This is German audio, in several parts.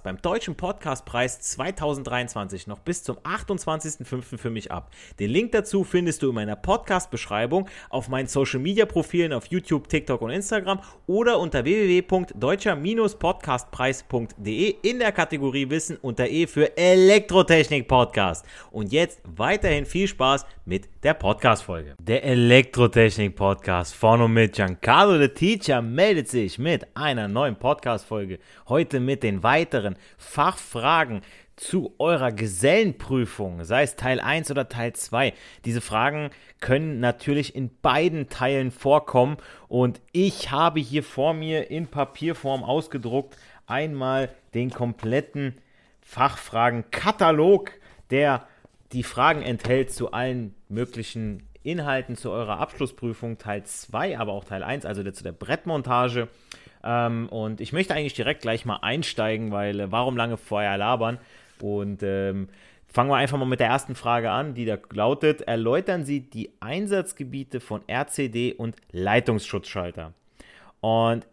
Podcast beim Deutschen Podcastpreis 2023 noch bis zum 28.05. für mich ab. Den Link dazu findest du in meiner Podcast-Beschreibung auf meinen Social-Media-Profilen auf YouTube, TikTok und Instagram oder unter www.deutscher-podcastpreis.de in der Kategorie Wissen unter E für Elektrotechnik Podcast. Und jetzt weiterhin viel Spaß mit der Podcast-Folge. Der Elektrotechnik Podcast von und mit Giancarlo the Teacher meldet sich mit einer neuen Podcast-Folge. Heute mit den weiteren weiteren Fachfragen zu eurer Gesellenprüfung, sei es Teil 1 oder Teil 2. Diese Fragen können natürlich in beiden Teilen vorkommen und ich habe hier vor mir in Papierform ausgedruckt einmal den kompletten Fachfragenkatalog, der die Fragen enthält zu allen möglichen Inhalten zu eurer Abschlussprüfung, Teil 2, aber auch Teil 1, also zu der Brettmontage. Ähm, und ich möchte eigentlich direkt gleich mal einsteigen, weil äh, warum lange vorher labern? Und ähm, fangen wir einfach mal mit der ersten Frage an, die da lautet: Erläutern Sie die Einsatzgebiete von RCD und Leitungsschutzschalter. Und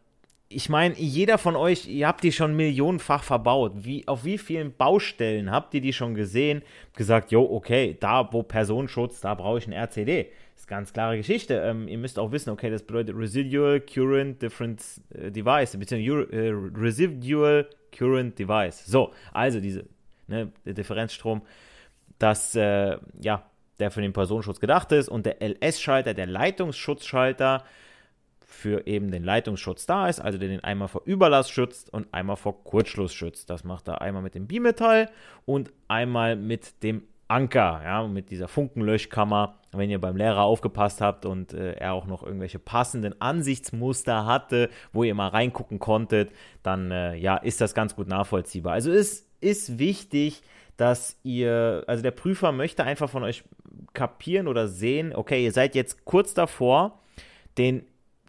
ich meine, jeder von euch, ihr habt die schon millionenfach verbaut. Wie, auf wie vielen Baustellen habt ihr die schon gesehen? Gesagt, jo, okay, da wo Personenschutz, da brauche ich ein RCD ist ganz klare Geschichte. Ähm, ihr müsst auch wissen, okay, das bedeutet Residual Current Difference äh, Device, beziehungsweise äh, Residual Current Device. So, also diese ne, der Differenzstrom, das, äh, ja, der für den Personenschutz gedacht ist und der LS-Schalter, der Leitungsschutzschalter, für eben den Leitungsschutz da ist, also der den einmal vor Überlast schützt und einmal vor Kurzschluss schützt. Das macht er einmal mit dem Bimetall und einmal mit dem Anker, ja, mit dieser Funkenlöschkammer, wenn ihr beim Lehrer aufgepasst habt und äh, er auch noch irgendwelche passenden Ansichtsmuster hatte, wo ihr mal reingucken konntet, dann äh, ja, ist das ganz gut nachvollziehbar. Also es ist wichtig, dass ihr, also der Prüfer möchte einfach von euch kapieren oder sehen, okay, ihr seid jetzt kurz davor, den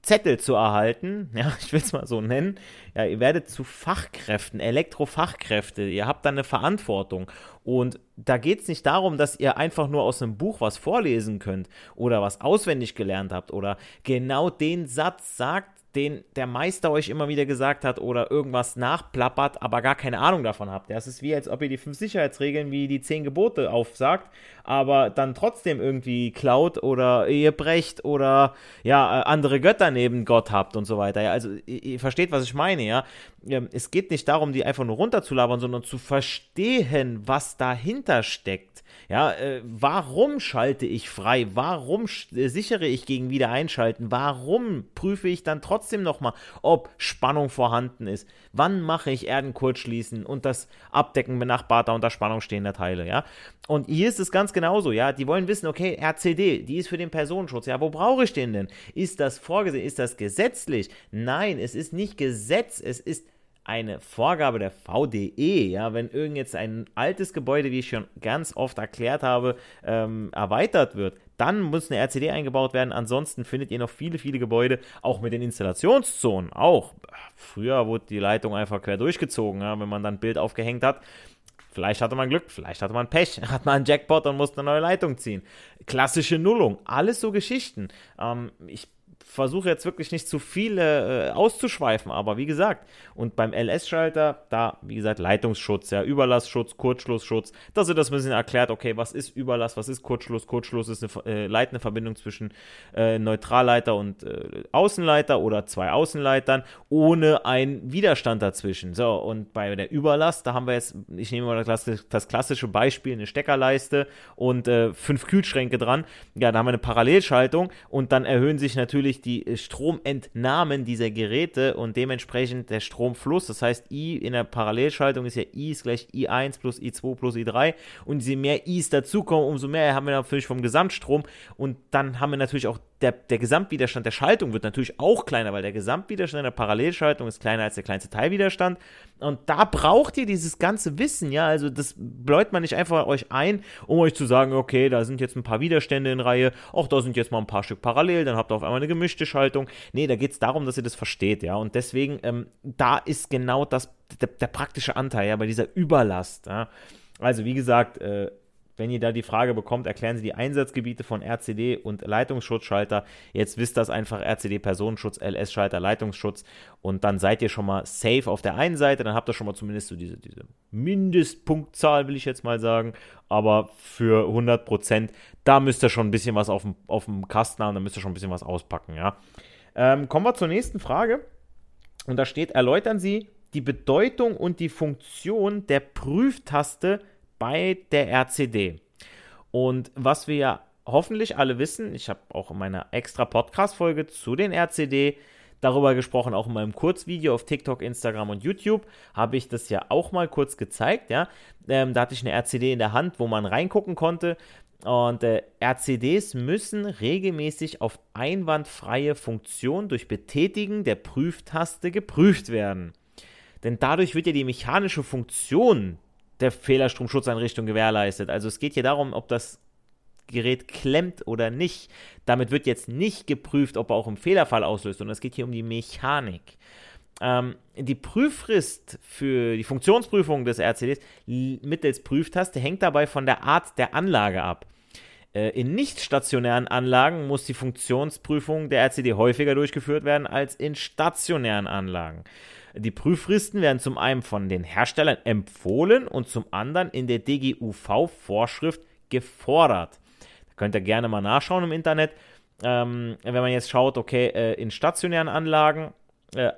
Zettel zu erhalten, ja, ich will es mal so nennen, ja, ihr werdet zu Fachkräften, Elektrofachkräfte, ihr habt dann eine Verantwortung. Und da geht es nicht darum, dass ihr einfach nur aus einem Buch was vorlesen könnt oder was auswendig gelernt habt oder genau den Satz sagt, den der Meister euch immer wieder gesagt hat oder irgendwas nachplappert, aber gar keine Ahnung davon habt. Das ist wie, als ob ihr die fünf Sicherheitsregeln wie die zehn Gebote aufsagt, aber dann trotzdem irgendwie klaut oder ihr brecht oder ja, andere Götter neben Gott habt und so weiter. Ja, also ihr, ihr versteht, was ich meine, ja. Ähm, es geht nicht darum, die einfach nur runterzulabern, sondern zu verstehen, was dahinter steckt. Ja, äh, warum schalte ich frei? Warum äh, sichere ich gegen Wiedereinschalten? Warum prüfe ich dann trotzdem nochmal, ob Spannung vorhanden ist? Wann mache ich Erdenkurzschließen und das Abdecken benachbarter unter Spannung stehender Teile? Ja, und hier ist es ganz genauso. Ja, die wollen wissen, okay, RCD, die ist für den Personenschutz. Ja, wo brauche ich den denn? Ist das vorgesehen? Ist das gesetzlich? Nein, es ist nicht Gesetz. Es ist eine Vorgabe der VDE, ja, wenn irgend jetzt ein altes Gebäude, wie ich schon ganz oft erklärt habe, ähm, erweitert wird, dann muss eine RCD eingebaut werden. Ansonsten findet ihr noch viele, viele Gebäude, auch mit den Installationszonen. Auch früher wurde die Leitung einfach quer durchgezogen, ja, wenn man dann ein Bild aufgehängt hat. Vielleicht hatte man Glück, vielleicht hatte man Pech, hat man einen Jackpot und musste eine neue Leitung ziehen. Klassische Nullung, alles so Geschichten. Ähm, ich versuche jetzt wirklich nicht zu viele äh, auszuschweifen, aber wie gesagt, und beim LS-Schalter, da, wie gesagt, Leitungsschutz, ja, Überlassschutz, Kurzschlussschutz, dass ihr das ein bisschen erklärt, okay, was ist Überlass, was ist Kurzschluss? Kurzschluss ist eine äh, leitende Verbindung zwischen äh, Neutralleiter und äh, Außenleiter oder zwei Außenleitern ohne einen Widerstand dazwischen. So, und bei der Überlast, da haben wir jetzt, ich nehme mal das, das klassische Beispiel, eine Steckerleiste und äh, fünf Kühlschränke dran. Ja, da haben wir eine Parallelschaltung und dann erhöhen sich natürlich die äh, Stromentnahmen dieser Geräte und dementsprechend der Stromfluss. Das heißt, I in der Parallelschaltung ist ja I ist gleich I1 plus I2 plus I3 und je mehr Is dazukommen, umso mehr haben wir natürlich vom Gesamtstrom und dann haben wir natürlich auch der, der Gesamtwiderstand der Schaltung wird natürlich auch kleiner, weil der Gesamtwiderstand der Parallelschaltung ist kleiner als der kleinste Teilwiderstand. Und da braucht ihr dieses ganze Wissen, ja. Also das bläut man nicht einfach euch ein, um euch zu sagen, okay, da sind jetzt ein paar Widerstände in Reihe, auch da sind jetzt mal ein paar Stück parallel, dann habt ihr auf einmal eine gemischte Schaltung. Nee, da geht es darum, dass ihr das versteht, ja. Und deswegen, ähm, da ist genau das, der, der, praktische Anteil, ja, bei dieser Überlast, ja. Also wie gesagt, äh, wenn ihr da die Frage bekommt, erklären Sie die Einsatzgebiete von RCD und Leitungsschutzschalter. Jetzt wisst das einfach RCD Personenschutz, LS-Schalter, Leitungsschutz und dann seid ihr schon mal safe auf der einen Seite. Dann habt ihr schon mal zumindest so diese, diese Mindestpunktzahl, will ich jetzt mal sagen. Aber für 100 Prozent, da müsst ihr schon ein bisschen was auf dem, auf dem Kasten haben, da müsst ihr schon ein bisschen was auspacken, ja. Ähm, kommen wir zur nächsten Frage. Und da steht, erläutern Sie die Bedeutung und die Funktion der Prüftaste bei der RCD. Und was wir ja hoffentlich alle wissen, ich habe auch in meiner extra Podcast-Folge zu den RCD darüber gesprochen, auch in meinem Kurzvideo auf TikTok, Instagram und YouTube habe ich das ja auch mal kurz gezeigt, ja. Ähm, da hatte ich eine RCD in der Hand, wo man reingucken konnte. Und äh, RCDs müssen regelmäßig auf einwandfreie Funktion durch Betätigen der Prüftaste geprüft werden. Denn dadurch wird ja die mechanische Funktion der Fehlerstromschutzeinrichtung gewährleistet. Also es geht hier darum, ob das Gerät klemmt oder nicht. Damit wird jetzt nicht geprüft, ob er auch im Fehlerfall auslöst, sondern es geht hier um die Mechanik. Ähm, die Prüffrist für die Funktionsprüfung des RCDs mittels Prüftaste hängt dabei von der Art der Anlage ab. Äh, in nicht stationären Anlagen muss die Funktionsprüfung der RCD häufiger durchgeführt werden als in stationären Anlagen. Die Prüffristen werden zum einen von den Herstellern empfohlen und zum anderen in der DGUV-Vorschrift gefordert. Da könnt ihr gerne mal nachschauen im Internet. Ähm, wenn man jetzt schaut, okay, äh, in stationären Anlagen äh,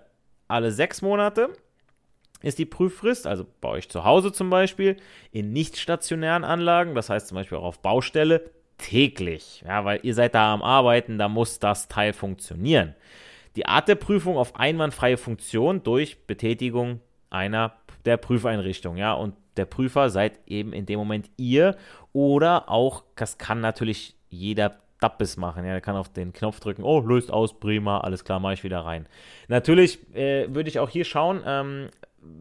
alle sechs Monate ist die Prüffrist, also bei euch zu Hause zum Beispiel, in nicht stationären Anlagen, das heißt zum Beispiel auch auf Baustelle, täglich. Ja, weil ihr seid da am Arbeiten, da muss das Teil funktionieren. Die Art der Prüfung auf einwandfreie Funktion durch Betätigung einer der Prüfeinrichtung, ja, und der Prüfer seid eben in dem Moment ihr oder auch, das kann natürlich jeder Dappes machen. Ja, der kann auf den Knopf drücken, oh, löst aus, prima, alles klar, mache ich wieder rein. Natürlich äh, würde ich auch hier schauen, ähm,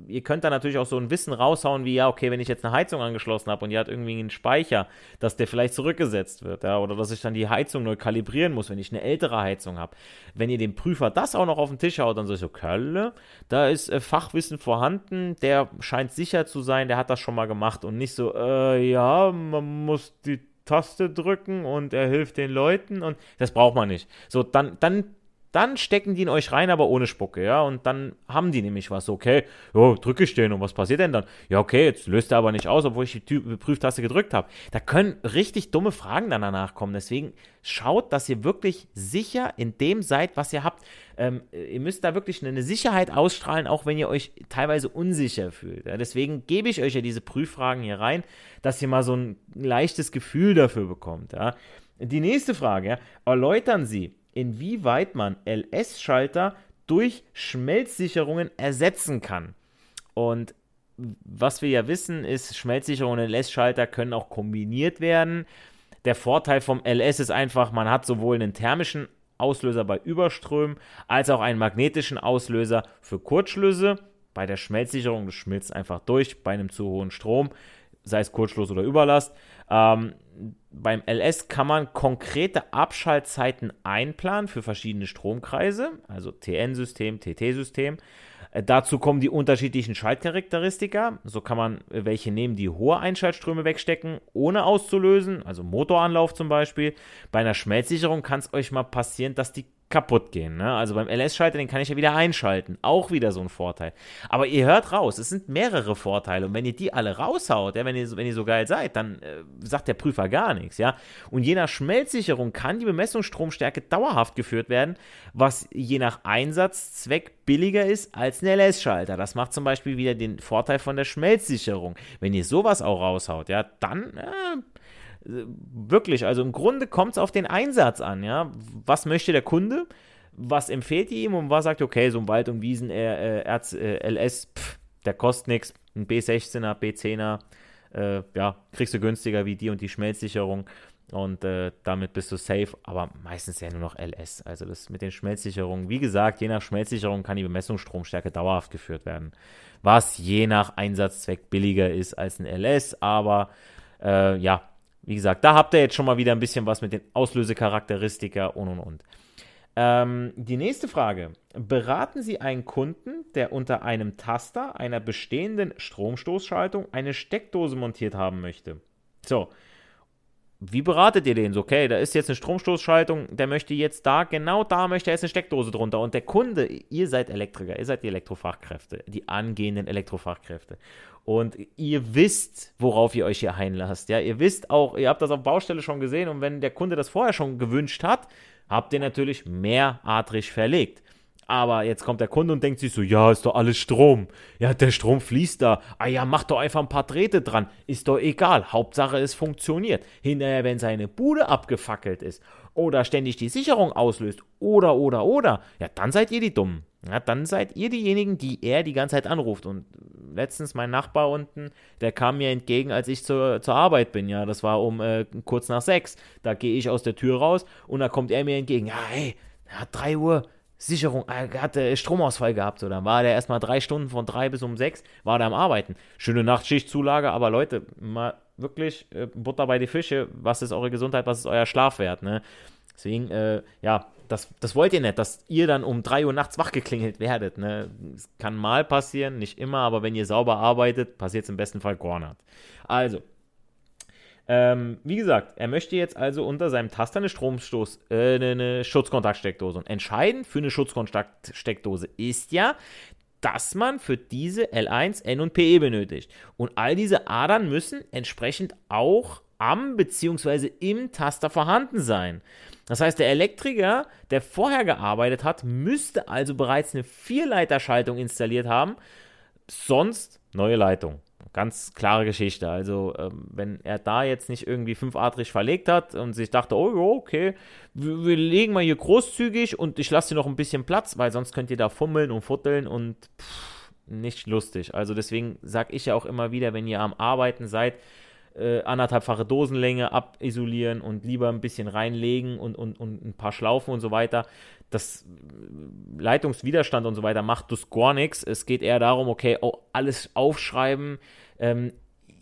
ihr könnt da natürlich auch so ein Wissen raushauen, wie, ja, okay, wenn ich jetzt eine Heizung angeschlossen habe und die hat irgendwie einen Speicher, dass der vielleicht zurückgesetzt wird, ja, oder dass ich dann die Heizung neu kalibrieren muss, wenn ich eine ältere Heizung habe. Wenn ihr dem Prüfer das auch noch auf den Tisch haut, dann sage ich so, Kölle, da ist äh, Fachwissen vorhanden, der scheint sicher zu sein, der hat das schon mal gemacht und nicht so, äh, ja, man muss die Taste drücken und er hilft den Leuten und das braucht man nicht. So, dann, dann dann stecken die in euch rein, aber ohne Spucke, ja. Und dann haben die nämlich was, okay, jo, drücke ich den und was passiert denn dann? Ja, okay, jetzt löst er aber nicht aus, obwohl ich die Prüftaste gedrückt habe. Da können richtig dumme Fragen dann danach kommen. Deswegen schaut, dass ihr wirklich sicher in dem seid, was ihr habt. Ähm, ihr müsst da wirklich eine Sicherheit ausstrahlen, auch wenn ihr euch teilweise unsicher fühlt. Ja? Deswegen gebe ich euch ja diese Prüffragen hier rein, dass ihr mal so ein leichtes Gefühl dafür bekommt. Ja? Die nächste Frage, ja? erläutern Sie, inwieweit man LS-Schalter durch Schmelzsicherungen ersetzen kann. Und was wir ja wissen, ist, Schmelzsicherungen und LS-Schalter können auch kombiniert werden. Der Vorteil vom LS ist einfach, man hat sowohl einen thermischen Auslöser bei Überströmen als auch einen magnetischen Auslöser für Kurzschlüsse. Bei der Schmelzsicherung, das schmilzt einfach durch bei einem zu hohen Strom, sei es Kurzschluss oder Überlast. Ähm, beim LS kann man konkrete Abschaltzeiten einplanen für verschiedene Stromkreise, also TN-System, TT-System. Äh, dazu kommen die unterschiedlichen Schaltcharakteristika. So kann man äh, welche nehmen, die hohe Einschaltströme wegstecken, ohne auszulösen, also Motoranlauf zum Beispiel. Bei einer Schmelzsicherung kann es euch mal passieren, dass die kaputt gehen. Ne? Also beim LS-Schalter, den kann ich ja wieder einschalten. Auch wieder so ein Vorteil. Aber ihr hört raus, es sind mehrere Vorteile. Und wenn ihr die alle raushaut, ja, wenn, ihr, wenn ihr so geil seid, dann äh, sagt der Prüfer gar nichts. Ja? Und je nach Schmelzsicherung kann die Bemessungsstromstärke dauerhaft geführt werden, was je nach Einsatzzweck billiger ist als ein LS-Schalter. Das macht zum Beispiel wieder den Vorteil von der Schmelzsicherung. Wenn ihr sowas auch raushaut, ja, dann äh, wirklich, also im Grunde kommt es auf den Einsatz an, ja. Was möchte der Kunde? Was empfiehlt ihr ihm und was sagt, okay, so ein Wald- und Wiesen äh, Erz, äh, LS, der kostet nichts, ein B16er, B10er, äh, ja, kriegst du günstiger wie die und die Schmelzsicherung und äh, damit bist du safe, aber meistens ja nur noch LS. Also das mit den Schmelzsicherungen, wie gesagt, je nach Schmelzsicherung kann die Bemessungsstromstärke dauerhaft geführt werden, was je nach Einsatzzweck billiger ist als ein LS, aber äh, ja, wie gesagt, da habt ihr jetzt schon mal wieder ein bisschen was mit den Auslösecharakteristika und und und. Ähm, die nächste Frage. Beraten Sie einen Kunden, der unter einem Taster einer bestehenden Stromstoßschaltung eine Steckdose montiert haben möchte? So, wie beratet ihr den? So, okay, da ist jetzt eine Stromstoßschaltung, der möchte jetzt da, genau da möchte er jetzt eine Steckdose drunter. Und der Kunde, ihr seid Elektriker, ihr seid die Elektrofachkräfte, die angehenden Elektrofachkräfte. Und ihr wisst, worauf ihr euch hier einlasst. Ja, ihr wisst auch, ihr habt das auf Baustelle schon gesehen und wenn der Kunde das vorher schon gewünscht hat, habt ihr natürlich mehrartig verlegt. Aber jetzt kommt der Kunde und denkt sich so, ja, ist doch alles Strom. Ja, der Strom fließt da. Ah ja, mach doch einfach ein paar Drähte dran. Ist doch egal. Hauptsache es funktioniert. Hinterher, wenn seine Bude abgefackelt ist oder ständig die Sicherung auslöst oder, oder, oder, ja, dann seid ihr die Dummen. Ja, dann seid ihr diejenigen, die er die ganze Zeit anruft. Und letztens mein Nachbar unten, der kam mir entgegen, als ich zur, zur Arbeit bin. Ja, das war um äh, kurz nach sechs. Da gehe ich aus der Tür raus und da kommt er mir entgegen. Ja, hey, ja, drei Uhr Sicherung, er hatte Stromausfall gehabt, oder? War der erstmal drei Stunden von drei bis um sechs, war der am Arbeiten. Schöne Nachtschichtzulage, aber Leute, mal wirklich äh, Butter bei die Fische, was ist eure Gesundheit, was ist euer Schlafwert, ne? Deswegen, äh, ja, das, das wollt ihr nicht, dass ihr dann um drei Uhr nachts wachgeklingelt werdet, ne? Das kann mal passieren, nicht immer, aber wenn ihr sauber arbeitet, passiert es im besten Fall gar nicht. Also, ähm, wie gesagt, er möchte jetzt also unter seinem Taster eine Stromstoß, äh, eine Schutzkontaktsteckdose. Und entscheidend für eine Schutzkontaktsteckdose ist ja, dass man für diese L1, N und PE benötigt. Und all diese Adern müssen entsprechend auch am bzw. im Taster vorhanden sein. Das heißt, der Elektriker, der vorher gearbeitet hat, müsste also bereits eine Vierleiterschaltung installiert haben, sonst neue Leitung ganz klare Geschichte. Also, ähm, wenn er da jetzt nicht irgendwie fünfartig verlegt hat und sich dachte, oh, okay, wir, wir legen mal hier großzügig und ich lasse dir noch ein bisschen Platz, weil sonst könnt ihr da fummeln und futteln und pff, nicht lustig. Also, deswegen sage ich ja auch immer wieder, wenn ihr am Arbeiten seid, äh, anderthalbfache Dosenlänge abisolieren und lieber ein bisschen reinlegen und, und, und ein paar Schlaufen und so weiter. Das Leitungswiderstand und so weiter macht das gar nichts. Es geht eher darum, okay, oh, alles aufschreiben, ähm,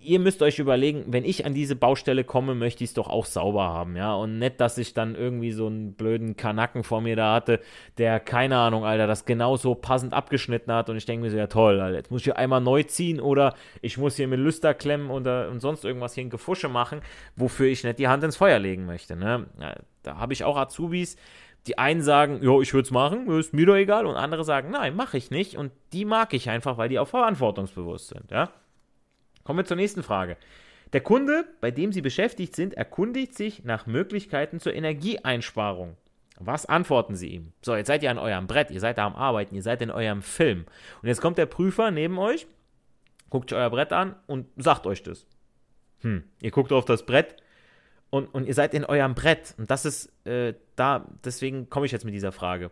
ihr müsst euch überlegen, wenn ich an diese Baustelle komme, möchte ich es doch auch sauber haben, ja. Und nicht, dass ich dann irgendwie so einen blöden Kanacken vor mir da hatte, der, keine Ahnung, Alter, das genauso passend abgeschnitten hat. Und ich denke mir so, ja toll, Alter, jetzt muss ich hier einmal neu ziehen oder ich muss hier mit Lüster klemmen oder und sonst irgendwas hier in Gefusche machen, wofür ich nicht die Hand ins Feuer legen möchte, ne. Ja, da habe ich auch Azubis, die einen sagen, ja, ich würde es machen, ist mir doch egal, und andere sagen, nein, mache ich nicht. Und die mag ich einfach, weil die auch verantwortungsbewusst sind, ja. Kommen wir zur nächsten Frage. Der Kunde, bei dem Sie beschäftigt sind, erkundigt sich nach Möglichkeiten zur Energieeinsparung. Was antworten Sie ihm? So, jetzt seid ihr an eurem Brett, ihr seid da am Arbeiten, ihr seid in eurem Film. Und jetzt kommt der Prüfer neben euch, guckt euch euer Brett an und sagt euch das. Hm, ihr guckt auf das Brett und, und ihr seid in eurem Brett. Und das ist äh, da, deswegen komme ich jetzt mit dieser Frage.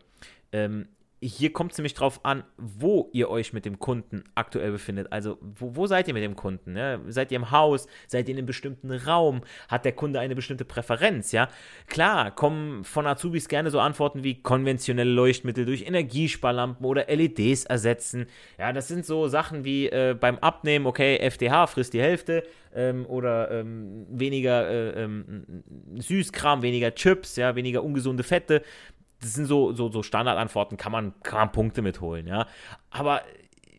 Ähm, hier kommt es nämlich drauf an, wo ihr euch mit dem Kunden aktuell befindet. Also, wo, wo seid ihr mit dem Kunden? Ja? Seid ihr im Haus? Seid ihr in einem bestimmten Raum? Hat der Kunde eine bestimmte Präferenz? Ja, klar, kommen von Azubis gerne so Antworten wie konventionelle Leuchtmittel durch Energiesparlampen oder LEDs ersetzen. Ja, das sind so Sachen wie äh, beim Abnehmen, okay, FDH frisst die Hälfte ähm, oder ähm, weniger äh, ähm, Süßkram, weniger Chips, ja, weniger ungesunde Fette das sind so, so, so Standardantworten, kann man, kann man Punkte mitholen, ja. Aber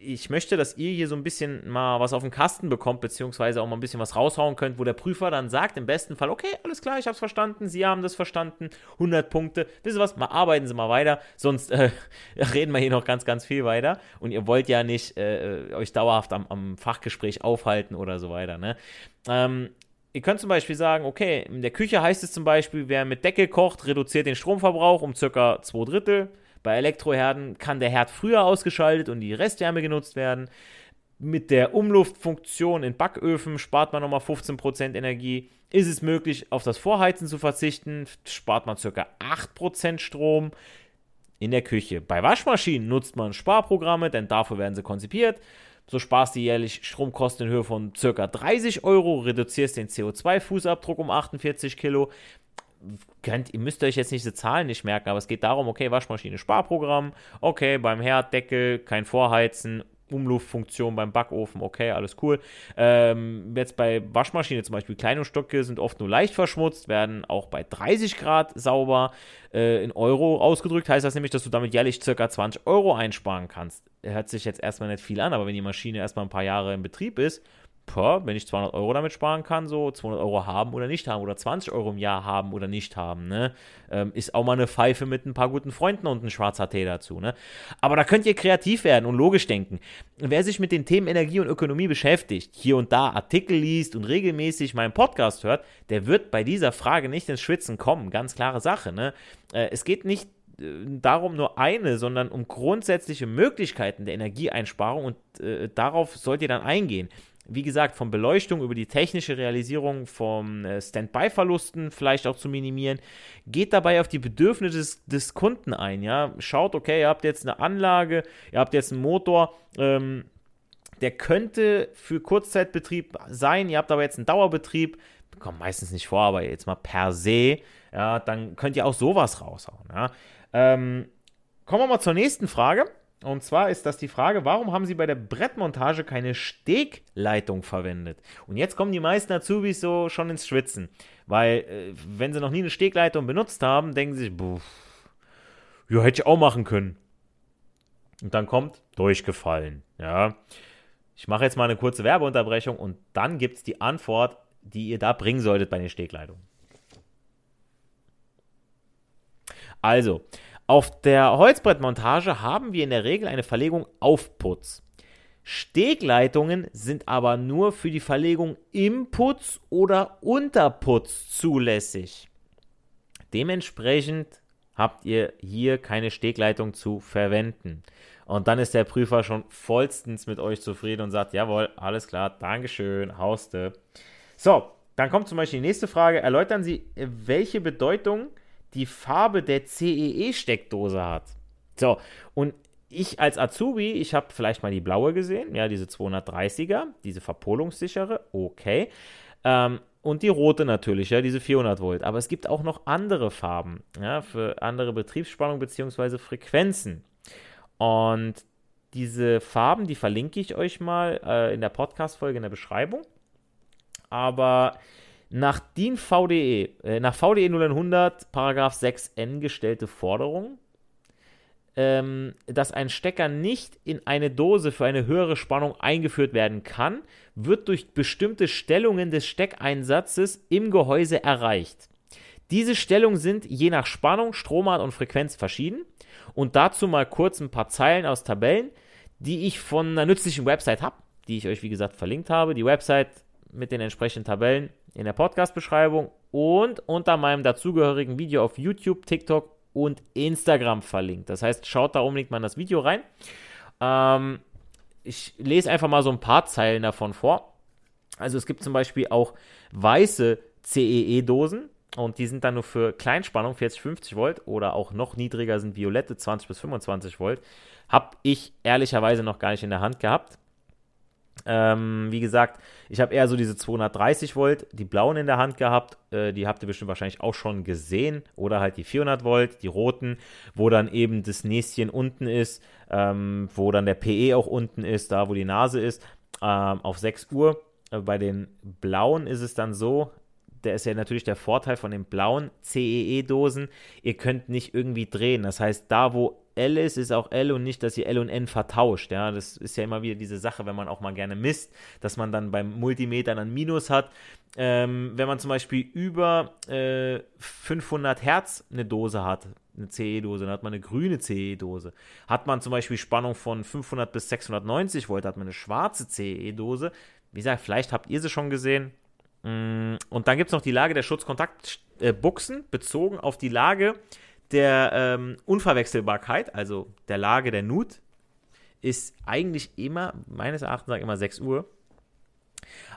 ich möchte, dass ihr hier so ein bisschen mal was auf den Kasten bekommt, beziehungsweise auch mal ein bisschen was raushauen könnt, wo der Prüfer dann sagt, im besten Fall, okay, alles klar, ich habe es verstanden, Sie haben das verstanden, 100 Punkte. Wisst ihr was, mal arbeiten Sie mal weiter, sonst äh, reden wir hier noch ganz, ganz viel weiter. Und ihr wollt ja nicht äh, euch dauerhaft am, am, Fachgespräch aufhalten oder so weiter. Ne? Ähm, Ihr könnt zum Beispiel sagen, okay, in der Küche heißt es zum Beispiel, wer mit Deckel kocht, reduziert den Stromverbrauch um circa zwei Drittel. Bei Elektroherden kann der Herd früher ausgeschaltet und die Restwärme genutzt werden. Mit der Umluftfunktion in Backöfen spart man nochmal 15% Energie. Ist es möglich, auf das Vorheizen zu verzichten, spart man ca. 8% Strom in der Küche. Bei Waschmaschinen nutzt man Sparprogramme, denn dafür werden sie konzipiert. So sparst du jährlich Stromkosten in Höhe von ca. 30 Euro, reduzierst den CO2-Fußabdruck um 48 Kilo könnt, ihr müsst euch jetzt nicht diese Zahlen nicht merken, aber es geht darum, okay, Waschmaschine, Sparprogramm, okay, beim Herddeckel kein Vorheizen, Umluftfunktion beim Backofen, okay, alles cool. Ähm, jetzt bei Waschmaschine zum Beispiel, Kleidungsstücke sind oft nur leicht verschmutzt, werden auch bei 30 Grad sauber äh, in Euro ausgedrückt. Heißt das nämlich, dass du damit jährlich circa 20 Euro einsparen kannst. Hört sich jetzt erstmal nicht viel an, aber wenn die Maschine erstmal ein paar Jahre in Betrieb ist, boah, wenn ich 200 Euro damit sparen kann, so 200 Euro haben oder nicht haben oder 20 Euro im Jahr haben oder nicht haben, ne, ähm, ist auch mal eine Pfeife mit ein paar guten Freunden und ein schwarzer Tee dazu, ne. Aber da könnt ihr kreativ werden und logisch denken. Wer sich mit den Themen Energie und Ökonomie beschäftigt, hier und da Artikel liest und regelmäßig meinen Podcast hört, der wird bei dieser Frage nicht ins Schwitzen kommen. Ganz klare Sache, ne. Äh, es geht nicht darum nur eine, sondern um grundsätzliche Möglichkeiten der Energieeinsparung und äh, darauf sollt ihr dann eingehen wie gesagt, von Beleuchtung über die technische Realisierung von äh, Standby-Verlusten vielleicht auch zu minimieren. Geht dabei auf die Bedürfnisse des, des, Kunden ein. Ja? Schaut, okay, ihr habt jetzt eine Anlage, ihr habt jetzt einen Motor, ähm, der könnte für Kurzzeitbetrieb sein, ihr habt aber jetzt einen Dauerbetrieb, kommt meistens nicht vor, aber jetzt mal per se, ja, dann könnt ihr auch sowas raushauen. Ja? Ähm, kommen wir mal zur nächsten Frage. Und zwar ist das die Frage, warum haben Sie bei der Brettmontage keine Stegleitung verwendet? Und jetzt kommen die meisten Azubis so schon ins Schwitzen, weil äh, wenn sie noch nie eine Stegleitung benutzt haben, denken sie sich, buh, ja, hätte ich auch machen können. Und dann kommt durchgefallen, ja. Ich mache jetzt mal eine kurze Werbeunterbrechung und dann gibt es die Antwort, die ihr da bringen solltet bei den Stegleitungen. Also, auf der Holzbrettmontage haben wir in der Regel eine Verlegung auf Putz. Stegleitungen sind aber nur für die Verlegung im Putz oder unter Putz zulässig. Dementsprechend habt ihr hier keine Stegleitung zu verwenden. Und dann ist der Prüfer schon vollstens mit euch zufrieden und sagt, jawohl, alles klar, Dankeschön, hauste. So, dann kommt zum Beispiel die nächste Frage. Erläutern Sie, welche Bedeutung die Farbe der CEE-Steckdose hat. So, und ich als Azubi, ich habe vielleicht mal die blaue gesehen, ja, diese 230er, diese verpolungssichere, okay. Ähm, und die rote natürlich, ja, diese 400 Volt. Aber es gibt auch noch andere Farben, ja, für andere Betriebsspannung bzw. Frequenzen. Und diese Farben, die verlinke ich euch mal äh, in der Podcast-Folge in der Beschreibung. Aber nach DIN VDE, äh, nach VDE 0100, Paragraph 6n gestellte Forderung, ähm, dass ein Stecker nicht in eine Dose für eine höhere Spannung eingeführt werden kann, wird durch bestimmte Stellungen des Steckeinsatzes im Gehäuse erreicht. Diese Stellungen sind je nach Spannung, Stromart und Frequenz verschieden. Und dazu mal kurz ein paar Zeilen aus Tabellen, die ich von einer nützlichen Website habe, die ich euch wie gesagt verlinkt habe. Die Website mit den entsprechenden Tabellen in der Podcast-Beschreibung und unter meinem dazugehörigen Video auf YouTube, TikTok und Instagram verlinkt. Das heißt, schaut da unbedingt mal in das Video rein. Ähm, ich lese einfach mal so ein paar Zeilen davon vor. Also es gibt zum Beispiel auch weiße CEE-Dosen und die sind dann nur für Kleinspannung 40, 50 Volt oder auch noch niedriger sind violette 20 bis 25 Volt. Habe ich ehrlicherweise noch gar nicht in der Hand gehabt. Ähm, wie gesagt, ich habe eher so diese 230 Volt, die blauen in der Hand gehabt. Äh, die habt ihr bestimmt wahrscheinlich auch schon gesehen. Oder halt die 400 Volt, die roten, wo dann eben das Näschen unten ist, ähm, wo dann der PE auch unten ist, da wo die Nase ist, ähm, auf 6 Uhr. Äh, bei den blauen ist es dann so, der ist ja natürlich der Vorteil von den blauen CEE-Dosen. Ihr könnt nicht irgendwie drehen. Das heißt, da wo L ist, ist auch L und nicht, dass ihr L und N vertauscht. Ja, das ist ja immer wieder diese Sache, wenn man auch mal gerne misst, dass man dann beim Multimeter dann Minus hat. Ähm, wenn man zum Beispiel über äh, 500 Hertz eine Dose hat, eine CE-Dose, dann hat man eine grüne CE-Dose. Hat man zum Beispiel Spannung von 500 bis 690 Volt, hat man eine schwarze CE-Dose. Wie gesagt, vielleicht habt ihr sie schon gesehen. Mm, und dann gibt es noch die Lage der Schutzkontaktbuchsen, bezogen auf die Lage der ähm, Unverwechselbarkeit, also der Lage der Nut, ist eigentlich immer, meines Erachtens immer 6 Uhr.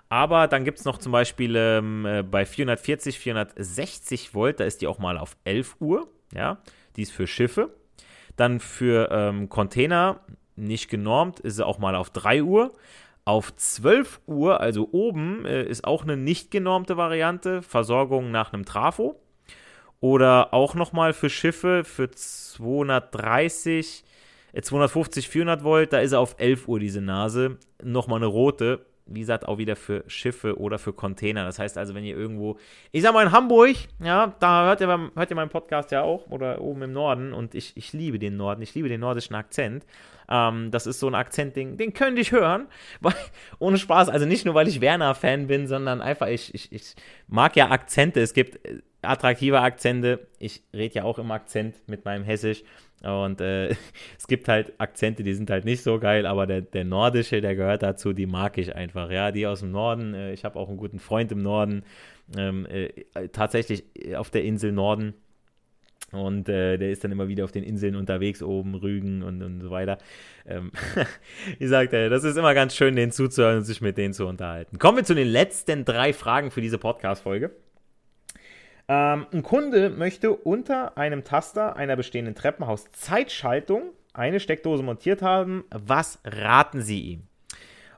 Aber dann gibt es noch zum Beispiel ähm, äh, bei 440, 460 Volt, da ist die auch mal auf 11 Uhr. Ja, die ist für Schiffe. Dann für ähm, Container nicht genormt, ist sie auch mal auf 3 Uhr. Auf 12 Uhr, also oben, äh, ist auch eine nicht genormte Variante, Versorgung nach einem Trafo. Oder auch nochmal für Schiffe für 230, äh, 250, 400 Volt, da ist er auf 11 Uhr diese Nase. Nochmal eine rote, wie gesagt, auch wieder für Schiffe oder für Container. Das heißt also, wenn ihr irgendwo, ich sag mal in Hamburg, ja, da hört ihr, hört ihr meinen Podcast ja auch, oder oben im Norden, und ich, ich liebe den Norden, ich liebe den nordischen Akzent. Ähm, das ist so ein Akzent, den, den könnte ich hören, weil, ohne Spaß, also nicht nur, weil ich Werner-Fan bin, sondern einfach, ich, ich, ich mag ja Akzente. Es gibt äh, attraktive Akzente. Ich rede ja auch im Akzent mit meinem Hessisch. Und äh, es gibt halt Akzente, die sind halt nicht so geil, aber der, der nordische, der gehört dazu, die mag ich einfach. Ja, die aus dem Norden. Äh, ich habe auch einen guten Freund im Norden, ähm, äh, tatsächlich auf der Insel Norden. Und äh, der ist dann immer wieder auf den Inseln unterwegs, oben, Rügen und, und so weiter. Ähm, wie gesagt, äh, das ist immer ganz schön, denen zuzuhören und sich mit denen zu unterhalten. Kommen wir zu den letzten drei Fragen für diese Podcast-Folge. Ähm, ein Kunde möchte unter einem Taster einer bestehenden Treppenhaus-Zeitschaltung eine Steckdose montiert haben. Was raten Sie ihm?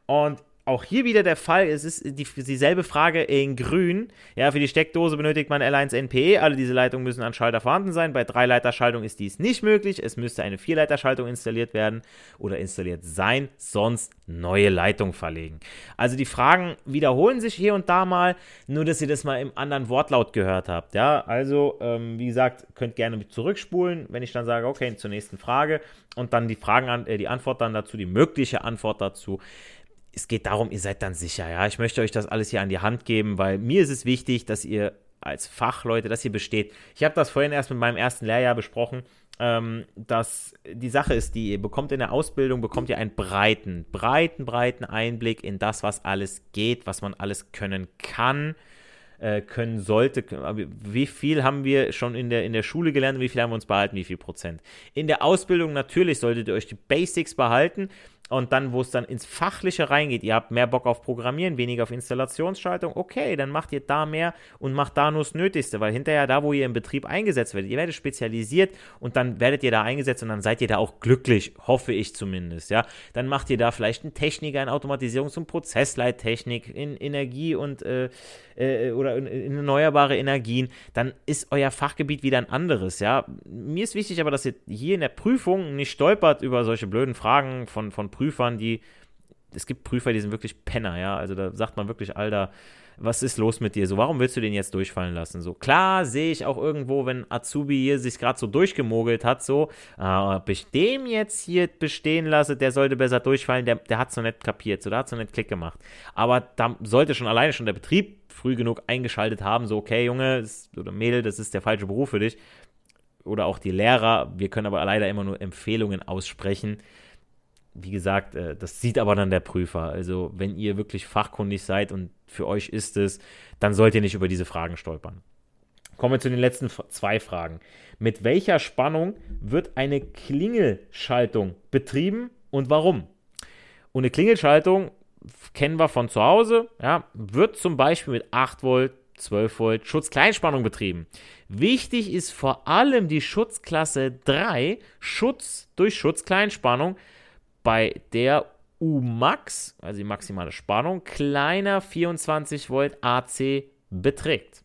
Und auch hier wieder der Fall, es ist die, dieselbe Frage in grün. Ja, für die Steckdose benötigt man L1 NPE. Alle diese Leitungen müssen an Schalter vorhanden sein. Bei Dreileiterschaltung ist dies nicht möglich. Es müsste eine Vierleiterschaltung installiert werden oder installiert sein, sonst neue Leitung verlegen. Also die Fragen wiederholen sich hier und da mal, nur dass ihr das mal im anderen Wortlaut gehört habt. Ja, also ähm, wie gesagt, könnt gerne zurückspulen, wenn ich dann sage, okay, zur nächsten Frage und dann die Fragen, äh, die Antwort dann dazu, die mögliche Antwort dazu es geht darum, ihr seid dann sicher, ja. Ich möchte euch das alles hier an die Hand geben, weil mir ist es wichtig, dass ihr als Fachleute, dass ihr besteht. Ich habe das vorhin erst mit meinem ersten Lehrjahr besprochen, ähm, dass die Sache ist, die ihr bekommt in der Ausbildung, bekommt ihr einen breiten, breiten, breiten Einblick in das, was alles geht, was man alles können kann äh, können sollte. Wie viel haben wir schon in der, in der Schule gelernt wie viel haben wir uns behalten, wie viel Prozent? In der Ausbildung natürlich solltet ihr euch die Basics behalten, und dann, wo es dann ins Fachliche reingeht, ihr habt mehr Bock auf Programmieren, weniger auf Installationsschaltung, okay, dann macht ihr da mehr und macht da nur das Nötigste, weil hinterher da, wo ihr im Betrieb eingesetzt werdet, ihr werdet spezialisiert und dann werdet ihr da eingesetzt und dann seid ihr da auch glücklich, hoffe ich zumindest, ja. Dann macht ihr da vielleicht einen Techniker in Automatisierungs- und Prozessleittechnik, in Energie und äh, äh, oder in, erneuerbare Energien, dann ist euer Fachgebiet wieder ein anderes, ja. Mir ist wichtig aber, dass ihr hier in der Prüfung nicht stolpert über solche blöden Fragen von, von Prüfern, die, es gibt Prüfer, die sind wirklich Penner, ja, also da sagt man wirklich, Alter, was ist los mit dir? So, warum willst du den jetzt durchfallen lassen? So, klar sehe ich auch irgendwo, wenn Azubi hier sich gerade so durchgemogelt hat, so, äh, ob ich dem jetzt hier bestehen lasse, der sollte besser durchfallen, der, der hat es noch nicht kapiert, so, der hat es noch nicht Klick gemacht. Aber da sollte schon alleine schon der Betrieb früh genug eingeschaltet haben, so, okay, Junge das, oder Mädel, das ist der falsche Beruf für dich. Oder auch die Lehrer, wir können aber leider immer nur Empfehlungen aussprechen wie gesagt, äh, das sieht aber dann der Prüfer. Also, wenn ihr wirklich fachkundig seid und für euch ist es, dann sollt ihr nicht über diese Fragen stolpern. Kommen wir zu den letzten zwei Fragen. Mit welcher Spannung wird eine Klingelschaltung betrieben und warum? Und eine Klingelschaltung kennen wir von zu Hause, ja, wird zum Beispiel mit 8 Volt, 12 Volt Schutzkleinspannung betrieben. Wichtig ist vor allem die Schutzklasse 3, Schutz durch Schutzkleinspannung, bei der Umax, also die maximale Spannung, kleiner 24 Volt AC beträgt.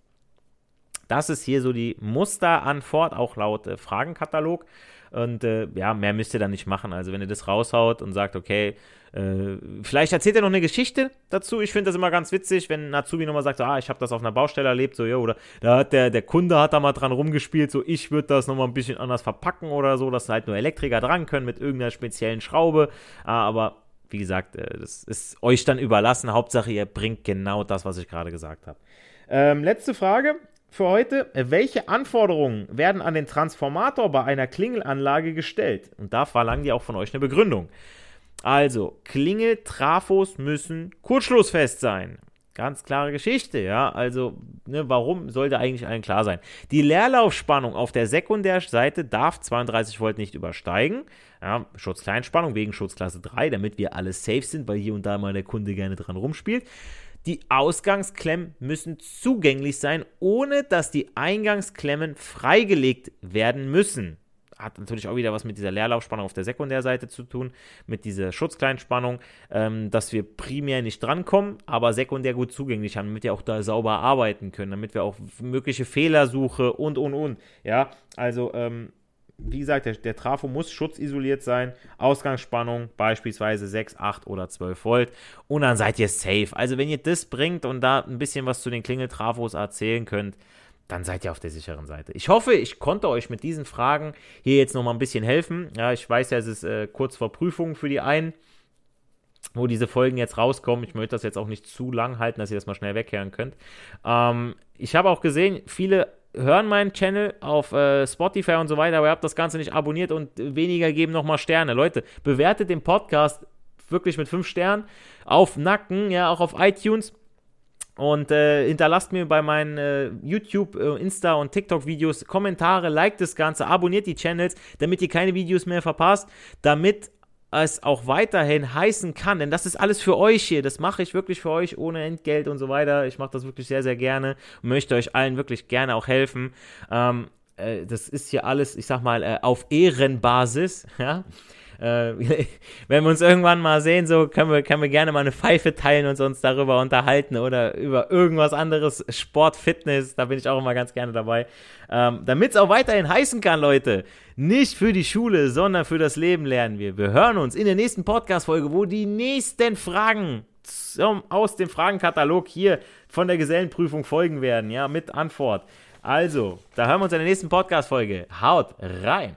Das ist hier so die Musterantwort, auch laut äh, Fragenkatalog. Und äh, ja, mehr müsst ihr dann nicht machen. Also wenn ihr das raushaut und sagt, okay, äh, vielleicht erzählt er noch eine Geschichte dazu. Ich finde das immer ganz witzig, wenn ein nochmal sagt, ah, ich habe das auf einer Baustelle erlebt, so, ja, oder da hat der, der Kunde hat da mal dran rumgespielt, so, ich würde das nochmal ein bisschen anders verpacken oder so, dass halt nur Elektriker dran können mit irgendeiner speziellen Schraube. Ah, aber wie gesagt, äh, das ist euch dann überlassen. Hauptsache, ihr bringt genau das, was ich gerade gesagt habe. Ähm, letzte Frage für heute. Welche Anforderungen werden an den Transformator bei einer Klingelanlage gestellt? Und da verlangen die auch von euch eine Begründung. Also, Klingeltrafos müssen kurzschlussfest sein. Ganz klare Geschichte, ja. Also, ne, warum sollte eigentlich allen klar sein? Die Leerlaufspannung auf der Sekundärseite darf 32 Volt nicht übersteigen. Ja, Schutzkleinspannung wegen Schutzklasse 3, damit wir alle safe sind, weil hier und da mal der Kunde gerne dran rumspielt. Die Ausgangsklemmen müssen zugänglich sein, ohne dass die Eingangsklemmen freigelegt werden müssen hat natürlich auch wieder was mit dieser Leerlaufspannung auf der Sekundärseite zu tun, mit dieser Schutzkleinspannung, ähm, dass wir primär nicht drankommen, aber sekundär gut zugänglich haben, damit wir auch da sauber arbeiten können, damit wir auch mögliche Fehlersuche und, und, und. Ja, also, ähm, wie gesagt, der, der, Trafo muss schutzisoliert sein, Ausgangsspannung beispielsweise 6, 8 oder 12 Volt und dann seid ihr safe. Also, wenn ihr das bringt und da ein bisschen was zu den Klingeltrafos erzählen könnt, dann seid ihr auf der sicheren Seite. Ich hoffe, ich konnte euch mit diesen Fragen hier jetzt nochmal ein bisschen helfen. Ja, ich weiß ja, es ist äh, kurz vor Prüfungen für die einen, wo diese Folgen jetzt rauskommen. Ich möchte das jetzt auch nicht zu lang halten, dass ihr das mal schnell wegkehren könnt. Ähm, ich habe auch gesehen, viele hören meinen Channel auf äh, Spotify und so weiter, aber ihr habt das Ganze nicht abonniert und weniger geben nochmal Sterne. Leute, bewertet den Podcast wirklich mit 5 Sternen auf Nacken, ja, auch auf iTunes. Und äh, hinterlasst mir bei meinen äh, YouTube, äh, Insta und TikTok-Videos Kommentare, liked das Ganze, abonniert die Channels, damit ihr keine Videos mehr verpasst, damit es auch weiterhin heißen kann, denn das ist alles für euch hier, das mache ich wirklich für euch ohne Entgelt und so weiter. Ich mache das wirklich sehr, sehr gerne und möchte euch allen wirklich gerne auch helfen. Ähm, äh, das ist hier alles, ich sag mal, äh, auf Ehrenbasis, ja. Äh, wenn wir uns irgendwann mal sehen, so können wir, können wir gerne mal eine Pfeife teilen und uns darüber unterhalten oder über irgendwas anderes, Sport, Fitness, da bin ich auch immer ganz gerne dabei. Ähm, Damit es auch weiterhin heißen kann, Leute, nicht für die Schule, sondern für das Leben lernen wir. Wir hören uns in der nächsten Podcast-Folge, wo die nächsten Fragen aus dem Fragenkatalog hier von der Gesellenprüfung folgen werden, ja, mit Antwort. Also, da hören wir uns in der nächsten Podcast-Folge. Haut rein!